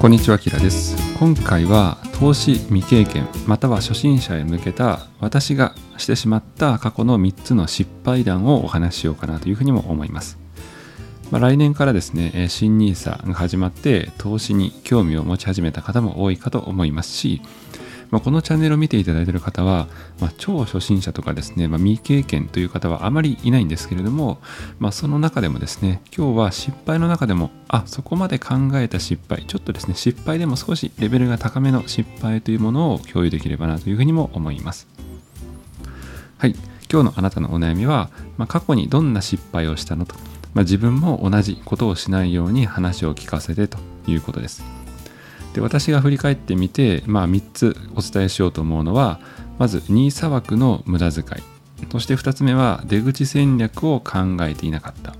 こんにちは、キラです。今回は投資未経験または初心者へ向けた私がしてしまった過去の3つの失敗談をお話ししようかなというふうにも思います。まあ、来年からですね、新 NISA が始まって投資に興味を持ち始めた方も多いかと思いますし、まあ、このチャンネルを見ていただいている方は、まあ、超初心者とかですね、まあ、未経験という方はあまりいないんですけれども、まあ、その中でもですね、今日は失敗の中でも、あ、そこまで考えた失敗、ちょっとですね、失敗でも少しレベルが高めの失敗というものを共有できればなというふうにも思います。はい、今日のあなたのお悩みは、まあ、過去にどんな失敗をしたのと、まあ、自分も同じことをしないように話を聞かせてということです。で私が振り返ってみて、まあ、3つお伝えしようと思うのはまず NISA 枠の無駄遣い。そして2つ目は出口戦略を考えていなかった。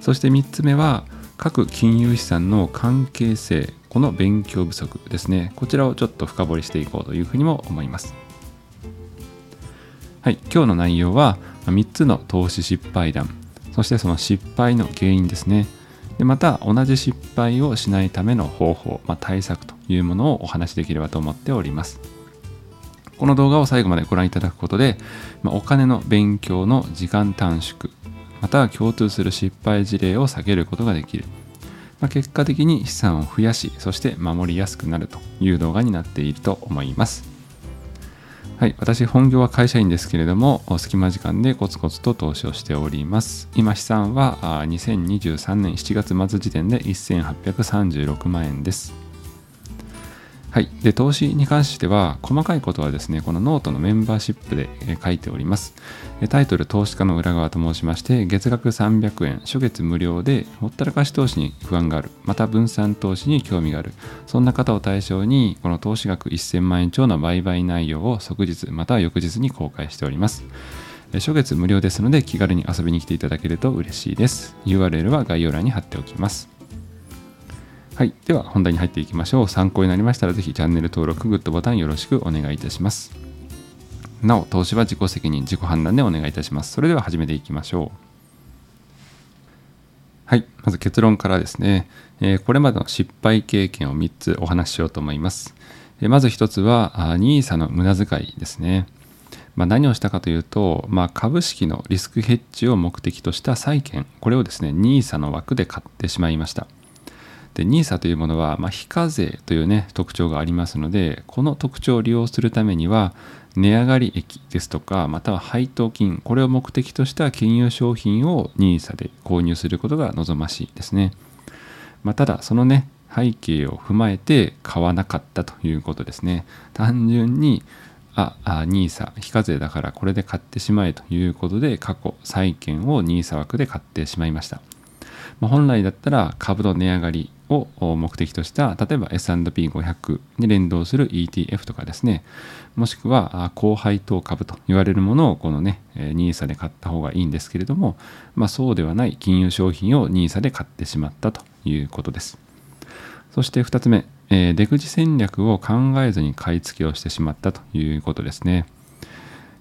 そして3つ目は各金融資産の関係性この勉強不足ですね。こちらをちょっと深掘りしていこうというふうにも思います。はい今日の内容は3つの投資失敗談。そしてその失敗の原因ですね。でまた同じ失敗をしないための方法、まあ、対策というものをお話しできればと思っております。この動画を最後までご覧いただくことで、まあ、お金の勉強の時間短縮または共通する失敗事例を避けることができる、まあ、結果的に資産を増やしそして守りやすくなるという動画になっていると思います。はい、私、本業は会社員ですけれども、隙間時間でコツコツと投資をしております。今、資産は2023年7月末時点で1836万円です。はい。で、投資に関しては、細かいことはですね、このノートのメンバーシップで書いております。タイトル、投資家の裏側と申しまして、月額300円、初月無料で、ほったらかし投資に不安がある、また分散投資に興味がある、そんな方を対象に、この投資額1000万円超の売買内容を即日、または翌日に公開しております。初月無料ですので、気軽に遊びに来ていただけると嬉しいです。URL は概要欄に貼っておきます。はい。では本題に入っていきましょう。参考になりましたらぜひチャンネル登録、グッドボタンよろしくお願いいたします。なお、投資は自己責任、自己判断でお願いいたします。それでは始めていきましょう。はい。まず結論からですね、えー、これまでの失敗経験を3つお話ししようと思います。えー、まず1つは、NISA の無駄遣いですね。まあ、何をしたかというと、まあ、株式のリスクヘッジを目的とした債券、これをですね、NISA の枠で買ってしまいました。で NISA というものは、まあ、非課税というね特徴がありますのでこの特徴を利用するためには値上がり益ですとかまたは配当金これを目的とした金融商品を NISA で購入することが望ましいですね、まあ、ただそのね背景を踏まえて買わなかったということですね単純にあ、あ、NISA、非課税だからこれで買ってしまえということで過去債券を NISA 枠で買ってしまいました。ま、本来だったら株の値上がりを目的とした例えば S&P500 に連動する ETF とかですね。もしくは高配当株と言われるものをこのね NISA で買った方がいいんですけれども、まあ、そうではない金融商品を NISA で買ってしまったということです。そして2つ目出口戦略を考えずに買い付けをしてしまったということですね。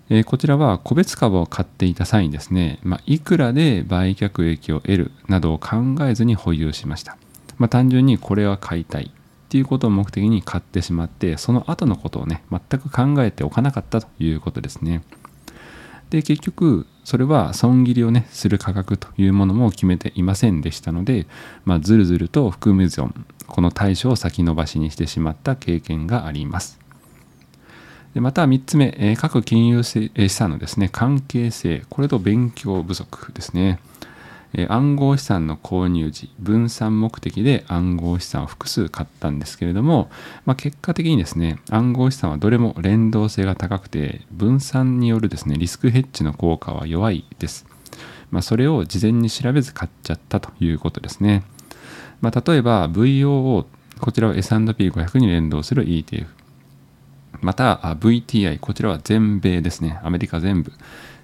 えこちらは個別株を買っていた際にですね、まあ、いくらで売却益を得るなどを考えずに保有しました。まあ、単純にこれは買いたいっていうことを目的に買ってしまって、その後のことをね、全く考えておかなかったということですね。で、結局、それは損切りをね、する価格というものも決めていませんでしたので、まあ、ずるずると含む損、この対処を先延ばしにしてしまった経験があります。でまた3つ目、え各金融資産のですね、関係性、これと勉強不足ですね。え暗号資産の購入時、分散目的で暗号資産を複数買ったんですけれども、まあ、結果的にですね、暗号資産はどれも連動性が高くて、分散によるですね、リスクヘッジの効果は弱いです。まあ、それを事前に調べず買っちゃったということですね。まあ、例えば VOO、こちらは S&P500 に連動する ETF。また VTI、こちらは全米ですね、アメリカ全部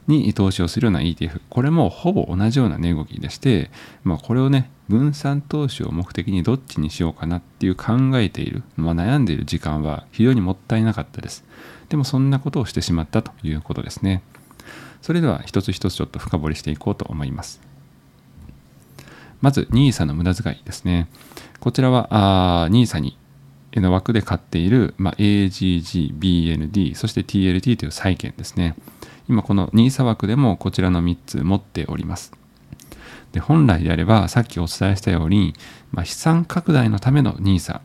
に投資をするような ETF、これもほぼ同じような値動きでして、まあ、これをね、分散投資を目的にどっちにしようかなっていう考えている、まあ、悩んでいる時間は非常にもったいなかったです。でもそんなことをしてしまったということですね。それでは一つ一つちょっと深掘りしていこうと思います。まず NISA の無駄遣いですね。こちらは NISA にの枠で買っている、まあ、AGG、BND、そして TLT という債券ですね。今この NISA 枠でもこちらの3つ持っております。で本来であればさっきお伝えしたように、まあ、資産拡大のための NISA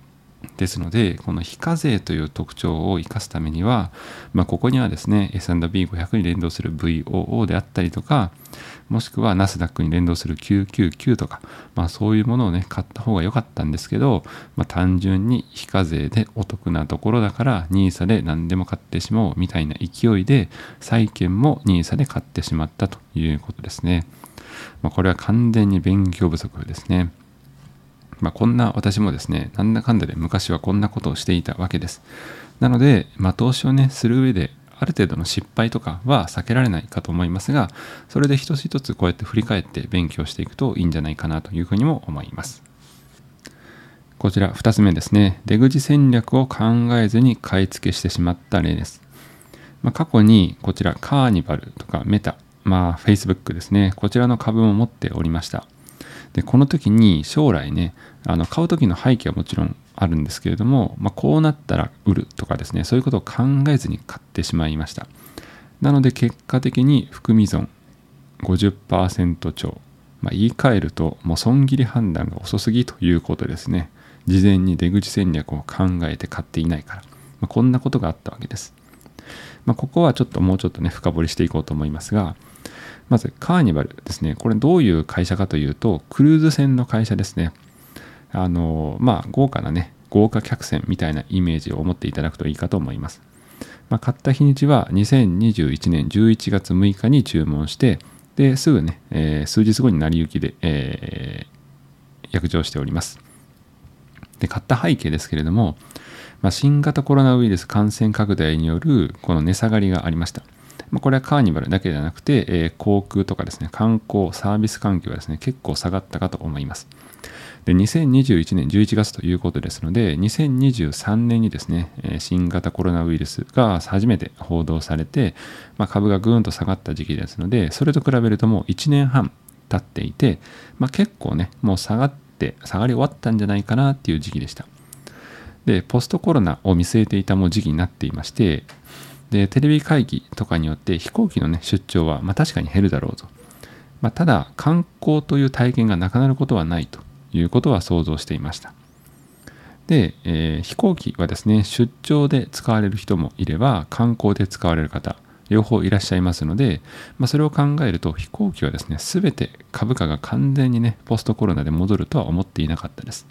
ですのでこの非課税という特徴を生かすためには、まあ、ここにはですね S&P500 に連動する VOO であったりとかもしくはナスダックに連動する999とか、まあ、そういうものをね買った方が良かったんですけど、まあ、単純に非課税でお得なところだから NISA で何でも買ってしまおうみたいな勢いで債券も NISA で買ってしまったということですね。まあ、これは完全に勉強不足ですね。まあ、こんな私もですね、なんだかんだで昔はこんなことをしていたわけです。なので、まあ、投資をね、する上で、ある程度の失敗とかは避けられないかと思いますが、それで一つ一つこうやって振り返って勉強していくといいんじゃないかなというふうにも思います。こちら2つ目ですね。出口戦略を考えずに買い付けしてしまった例です。まあ、過去にこちらカーニバルとかメタ、まあ Facebook ですね。こちらの株も持っておりました。で、この時に将来ね、あの買う時の背景はもちろんあるんですけれども、まあ、こうなったら売るとかですね、そういうことを考えずに買ってしまいました。なので結果的に含み損50%超。まあ、言い換えると、もう損切り判断が遅すぎということですね。事前に出口戦略を考えて買っていないから。まあ、こんなことがあったわけです。ま、ここはちょっともうちょっとね、深掘りしていこうと思いますが、まずカーニバルですね。これどういう会社かというと、クルーズ船の会社ですね。あの、まあ、豪華なね、豪華客船みたいなイメージを持っていただくといいかと思います。まあ、買った日にちは2021年11月6日に注文して、で、すぐね、えー、数日後に成り行きで、えー、約定しております。で、買った背景ですけれども、まあ、新型コロナウイルス感染拡大によるこの値下がりがありました。まあ、これはカーニバルだけではなくて、えー、航空とかですね、観光、サービス環境はですね、結構下がったかと思います。で、2021年11月ということですので、2023年にですね、新型コロナウイルスが初めて報道されて、まあ、株がぐーんと下がった時期ですので、それと比べるともう1年半経っていて、まあ、結構ね、もう下がって、下がり終わったんじゃないかなっていう時期でした。で、ポストコロナを見据えていたも時期になっていまして、で、テレビ会議とかによって飛行機のね、出張は、まあ、確かに減るだろうと。まあ、ただ、観光という体験がなくなることはないということは想像していました。で、えー、飛行機はですね、出張で使われる人もいれば、観光で使われる方、両方いらっしゃいますので、まあ、それを考えると飛行機はですね、すべて株価が完全にね、ポストコロナで戻るとは思っていなかったです。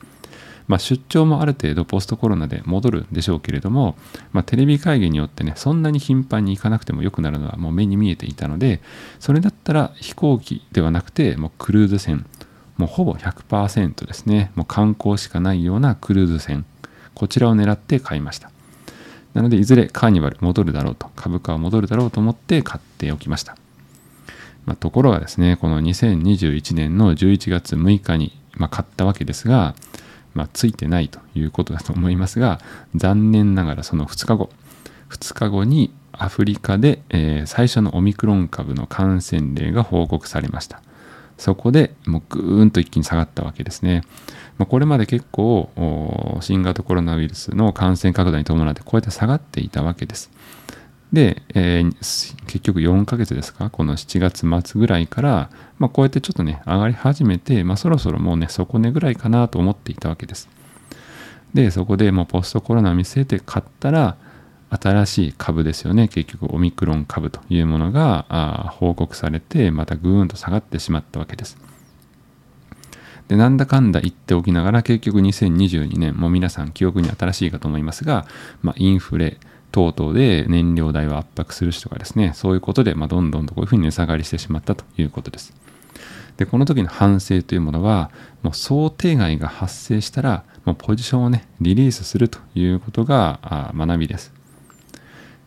まあ、出張もある程度ポストコロナで戻るんでしょうけれども、まあ、テレビ会議によってね、そんなに頻繁に行かなくても良くなるのはもう目に見えていたので、それだったら飛行機ではなくて、もうクルーズ船、もうほぼ100%ですね、もう観光しかないようなクルーズ船、こちらを狙って買いました。なので、いずれカーニバル戻るだろうと、株価は戻るだろうと思って買っておきました。まあ、ところがですね、この2021年の11月6日に、まあ、買ったわけですが、まあ、ついてないということだと思いますが、残念ながらその2日後、2日後にアフリカで、えー、最初のオミクロン株の感染例が報告されました。そこでもうぐーんと一気に下がったわけですね。まあ、これまで結構新型コロナウイルスの感染拡大に伴ってこうやって下がっていたわけです。で、えー、結局4ヶ月ですか、この7月末ぐらいから、まあ、こうやってちょっとね、上がり始めて、まあ、そろそろもうね、底値ぐらいかなと思っていたわけです。で、そこでもうポストコロナを見据えて買ったら、新しい株ですよね。結局、オミクロン株というものがあ報告されて、またぐーんと下がってしまったわけです。で、なんだかんだ言っておきながら、結局2022年、もう皆さん記憶に新しいかと思いますが、まあ、インフレ、等々で燃料代を圧迫するしとかですね、そういうことで、まあ、どんどんとこういうふうに値下がりしてしまったということです。で、この時の反省というものは、もう想定外が発生したら、もうポジションをね、リリースするということが学びです。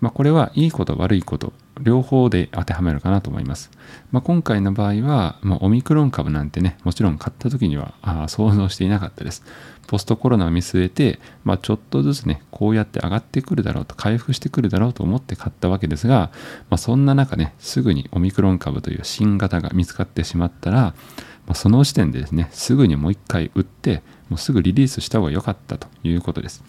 まあ、これはいいこと悪いこと両方で当てはめるかなと思います。まあ、今回の場合は、まあ、オミクロン株なんてね、もちろん買った時にはあ想像していなかったです。ポストコロナを見据えて、まあ、ちょっとずつね、こうやって上がってくるだろうと、回復してくるだろうと思って買ったわけですが、まあ、そんな中ね、すぐにオミクロン株という新型が見つかってしまったら、まあ、その時点でですね、すぐにもう一回売って、もうすぐリリースした方が良かったということです。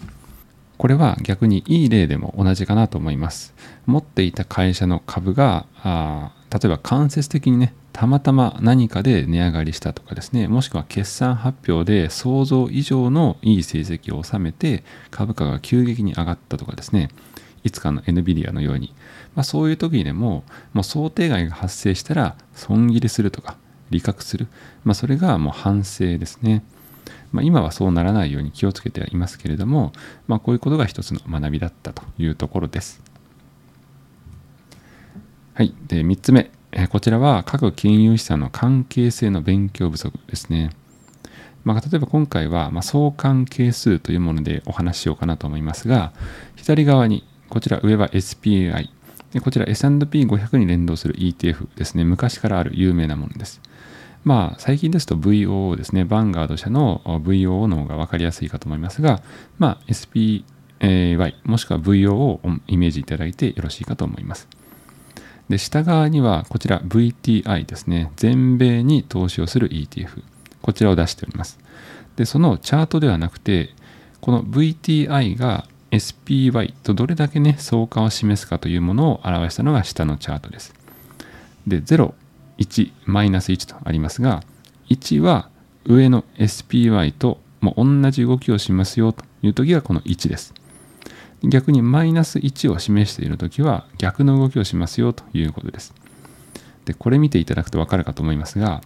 これは逆にいい例でも同じかなと思います。持っていた会社の株があ例えば間接的にねたまたま何かで値上がりしたとかですねもしくは決算発表で想像以上のいい成績を収めて株価が急激に上がったとかですねいつかの NVIDIA のように、まあ、そういう時でももう想定外が発生したら損切りするとか利確する、まあ、それがもう反省ですね。まあ、今はそうならないように気をつけてはいますけれども、まあ、こういうことが一つの学びだったというところです。はい。で、3つ目。えこちらは各金融資産の関係性の勉強不足ですね。まあ、例えば今回は、ま相関係数というものでお話ししようかなと思いますが、左側に、こちら上は SPI、こちら S&P500 に連動する ETF ですね。昔からある有名なものです。まあ、最近ですと VOO ですね。バンガード社の VOO の方が分かりやすいかと思いますが、まあ、SPY もしくは VOO をイメージいただいてよろしいかと思います。で、下側にはこちら VTI ですね。全米に投資をする ETF。こちらを出しております。で、そのチャートではなくて、この VTI が SPY とどれだけね、相関を示すかというものを表したのが下のチャートです。で、0、1、マイナス1とありますが、1は上の SPY とも同じ動きをしますよという時がこの1です。逆にマイナス1を示している時は逆の動きをしますよということです。で、これ見ていただくとわかるかと思いますが、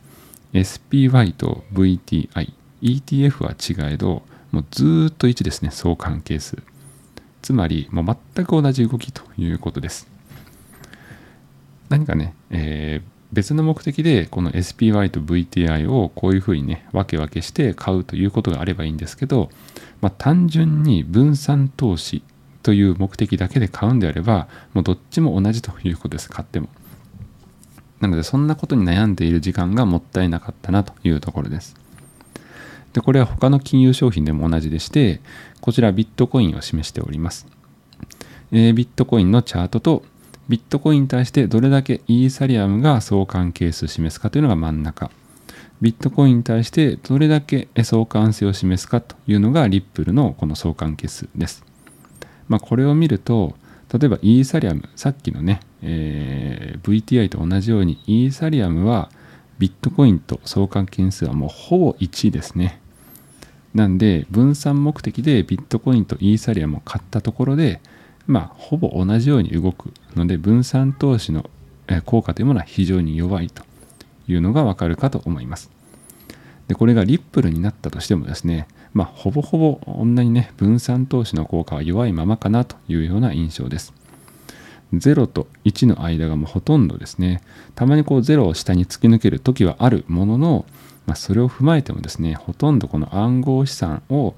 SPY と VTI、ETF は違えど、もうずっと1ですね、相関係数。つまり、もう全く同じ動きということです。何かね、えー、別の目的でこの SPY と VTI をこういうふうにね分け分けして買うということがあればいいんですけど、まあ、単純に分散投資という目的だけで買うんであればもうどっちも同じということです買ってもなのでそんなことに悩んでいる時間がもったいなかったなというところですでこれは他の金融商品でも同じでしてこちらビットコインを示しております、えー、ビットコインのチャートとビットコインに対してどれだけイーサリアムが相関係数を示すかというのが真ん中。ビットコインに対してどれだけ相関性を示すかというのがリップルのこの相関係数です。まあ、これを見ると、例えばイーサリアム、さっきのね、えー、VTI と同じようにイーサリアムはビットコインと相関係数はもうほぼ1ですね。なんで分散目的でビットコインとイーサリアムを買ったところでまあ、ほぼ同じように動くので、分散投資の効果というものは非常に弱いというのがわかるかと思います。で、これがリップルになったとしてもですね、まあ、ほぼほぼ同じね、分散投資の効果は弱いままかなというような印象です。0と1の間がもうほとんどですね、たまにこう0を下に突き抜ける時はあるものの、まあ、それを踏まえてもですね、ほとんどこの暗号資産を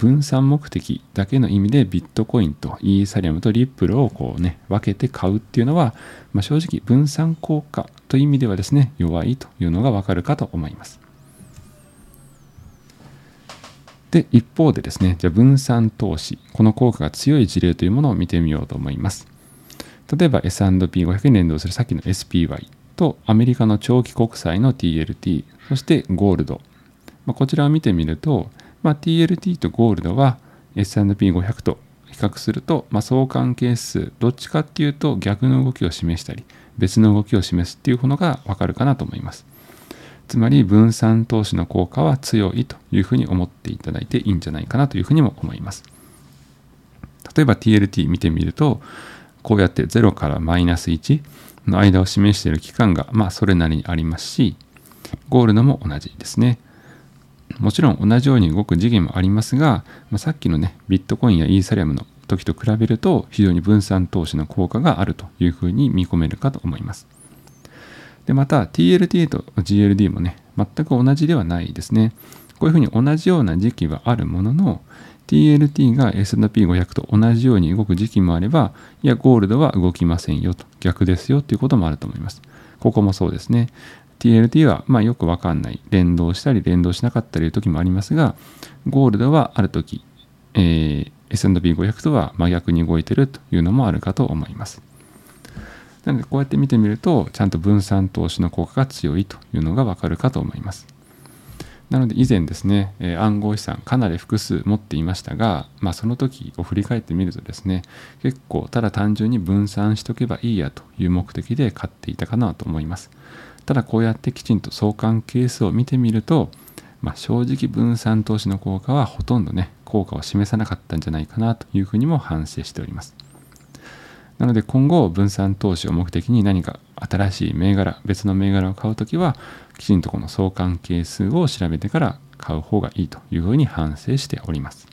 分散目的だけの意味でビットコインとイーサリアムとリップルをこうね分けて買うっていうのは、まあ、正直分散効果という意味ではですね弱いというのがわかるかと思います。で一方でですねじゃあ分散投資この効果が強い事例というものを見てみようと思います。例えば S&P500 に連動するさっきの SPY とアメリカの長期国債の TLT そしてゴールド、まあ、こちらを見てみるとまあ、TLT とゴールドは S&P500 と比較すると、まあ、相関係数どっちかっていうと逆の動きを示したり別の動きを示すっていうものがわかるかなと思いますつまり分散投資の効果は強いというふうに思っていただいていいんじゃないかなというふうにも思います例えば TLT 見てみるとこうやって0からマイナス1の間を示している期間がまあそれなりにありますしゴールドも同じですねもちろん同じように動く時期もありますが、まあ、さっきのね、ビットコインやイーサリアムの時と比べると非常に分散投資の効果があるというふうに見込めるかと思います。で、また TLT と GLD もね、全く同じではないですね。こういうふうに同じような時期はあるものの、TLT が S&P500 と同じように動く時期もあれば、いや、ゴールドは動きませんよと、逆ですよということもあると思います。ここもそうですね。TLT はまよくわかんない。連動したり連動しなかったりいう時もありますが、ゴールドはある時、えー、S&P500 とは真逆に動いてるというのもあるかと思います。なのでこうやって見てみると、ちゃんと分散投資の効果が強いというのがわかるかと思います。なので以前ですね、え、暗号資産かなり複数持っていましたが、まあ、その時を振り返ってみるとですね結構ただ単純に分散しとけばいいやという目的で買っていたかなと思いますただこうやってきちんと相関係数を見てみると、まあ、正直分散投資の効果はほとんどね効果を示さなかったんじゃないかなというふうにも反省しておりますなので今後分散投資を目的に何か新しい銘柄別の銘柄を買うときはきちんとこの相関係数を調べてから買う方がいいというふうに反省しております。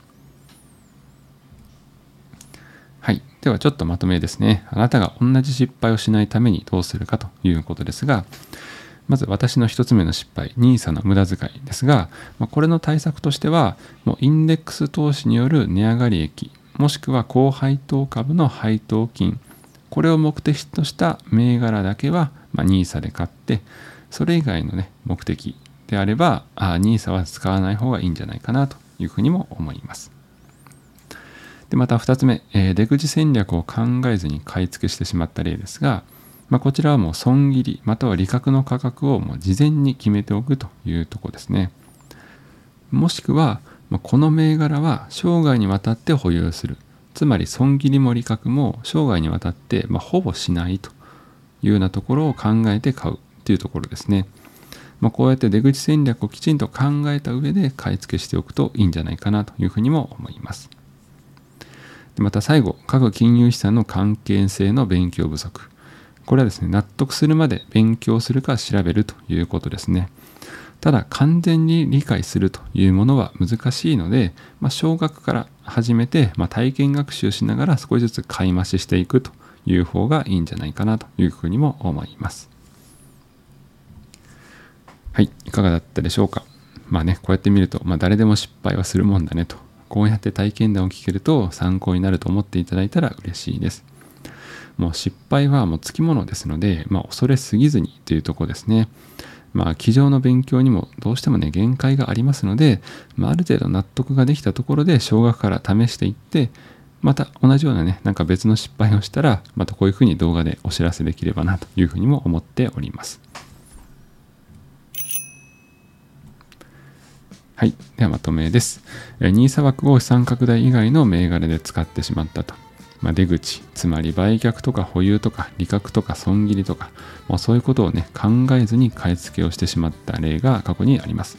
はい。ではちょっとまとめですね。あなたが同じ失敗をしないためにどうするかということですが、まず私の一つ目の失敗、NISA の無駄遣いですが、まこれの対策としては、もうインデックス投資による値上がり益、もしくは高配当株の配当金、これを目的とした銘柄だけは、ま NISA で買って、それ以外のね目的であればあ NISA は使わない方がいいんじゃないかなというふうにも思います。でまた2つ目、え、出口戦略を考えずに買い付けしてしまった例ですが、ま、こちらはもう損切りまたは利確の価格をもう事前に決めておくというとこですね。もしくは、ま、この銘柄は生涯にわたって保有する。つまり損切りも利確も生涯にわたって、まあ、ほぼしないというようなところを考えて買うっていうところですね。まあ、こうやって出口戦略をきちんと考えた上で買い付けしておくといいんじゃないかなというふうにも思います。また最後、各金融資産の関係性の勉強不足。これはですね、納得するまで勉強するか調べるということですね。ただ完全に理解するというものは難しいので、まあ、小学から始めて、まあ、体験学習しながら少しずつ買い増ししていくという方がいいんじゃないかなというふうにも思います。はい、いかがだったでしょうか。まあね、こうやって見ると、まあ、誰でも失敗はするもんだねと、こうやって体験談を聞けると参考になると思っていただいたら嬉しいです。もう失敗はもうつきものですので、まあ、恐れすぎずにというとこですね。まあ、机上の勉強にもどうしてもね、限界がありますので、まあ、ある程度納得ができたところで、少額から試していって、また同じようなね、なんか別の失敗をしたら、またこういうふうに動画でお知らせできればなというふうにも思っております。はい。ではまとめです。NISA 枠を資産拡大以外の銘柄で使ってしまったと。まあ、出口、つまり売却とか保有とか利確とか損切りとか、まあ、そういうことをね、考えずに買い付けをしてしまった例が過去にあります。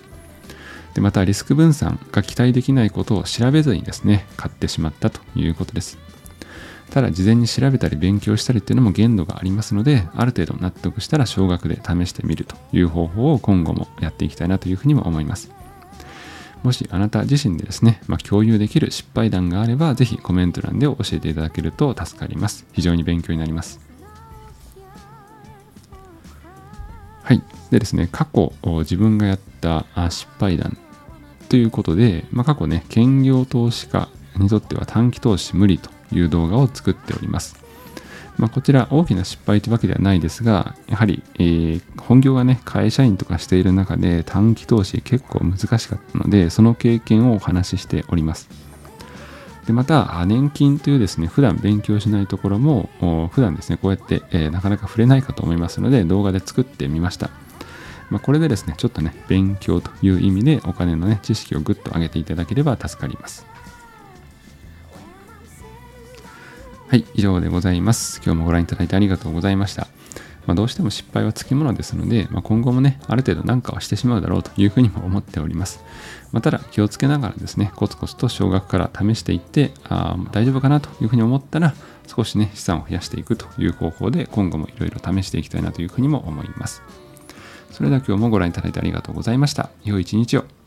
でまた、リスク分散が期待できないことを調べずにですね、買ってしまったということです。ただ、事前に調べたり勉強したりっていうのも限度がありますので、ある程度納得したら少額で試してみるという方法を今後もやっていきたいなというふうにも思います。もしあなた自身でですね、まあ、共有できる失敗談があれば、ぜひコメント欄で教えていただけると助かります。非常に勉強になります。はい。でですね、過去自分がやった失敗談ということで、まあ、過去ね、兼業投資家にとっては短期投資無理という動画を作っております。まあ、こちら大きな失敗というわけではないですが、やはり、えー、本業がね、会社員とかしている中で短期投資結構難しかったので、その経験をお話ししております。でまた、年金というですね、普段勉強しないところも、普段ですね、こうやって、えー、なかなか触れないかと思いますので、動画で作ってみました。まあ、これでですね、ちょっとね、勉強という意味でお金のね、知識をぐっと上げていただければ助かります。はい、以上でございます。今日もご覧いただいてありがとうございました。まあ、どうしても失敗はつきものですので、まあ、今後もね、ある程度何かはしてしまうだろうというふうにも思っております。まあ、ただ、気をつけながらですね、コツコツと少額から試していって、あ大丈夫かなというふうに思ったら、少しね、資産を増やしていくという方法で、今後もいろいろ試していきたいなというふうにも思います。それでは今日もご覧いただいてありがとうございました。良い一日を。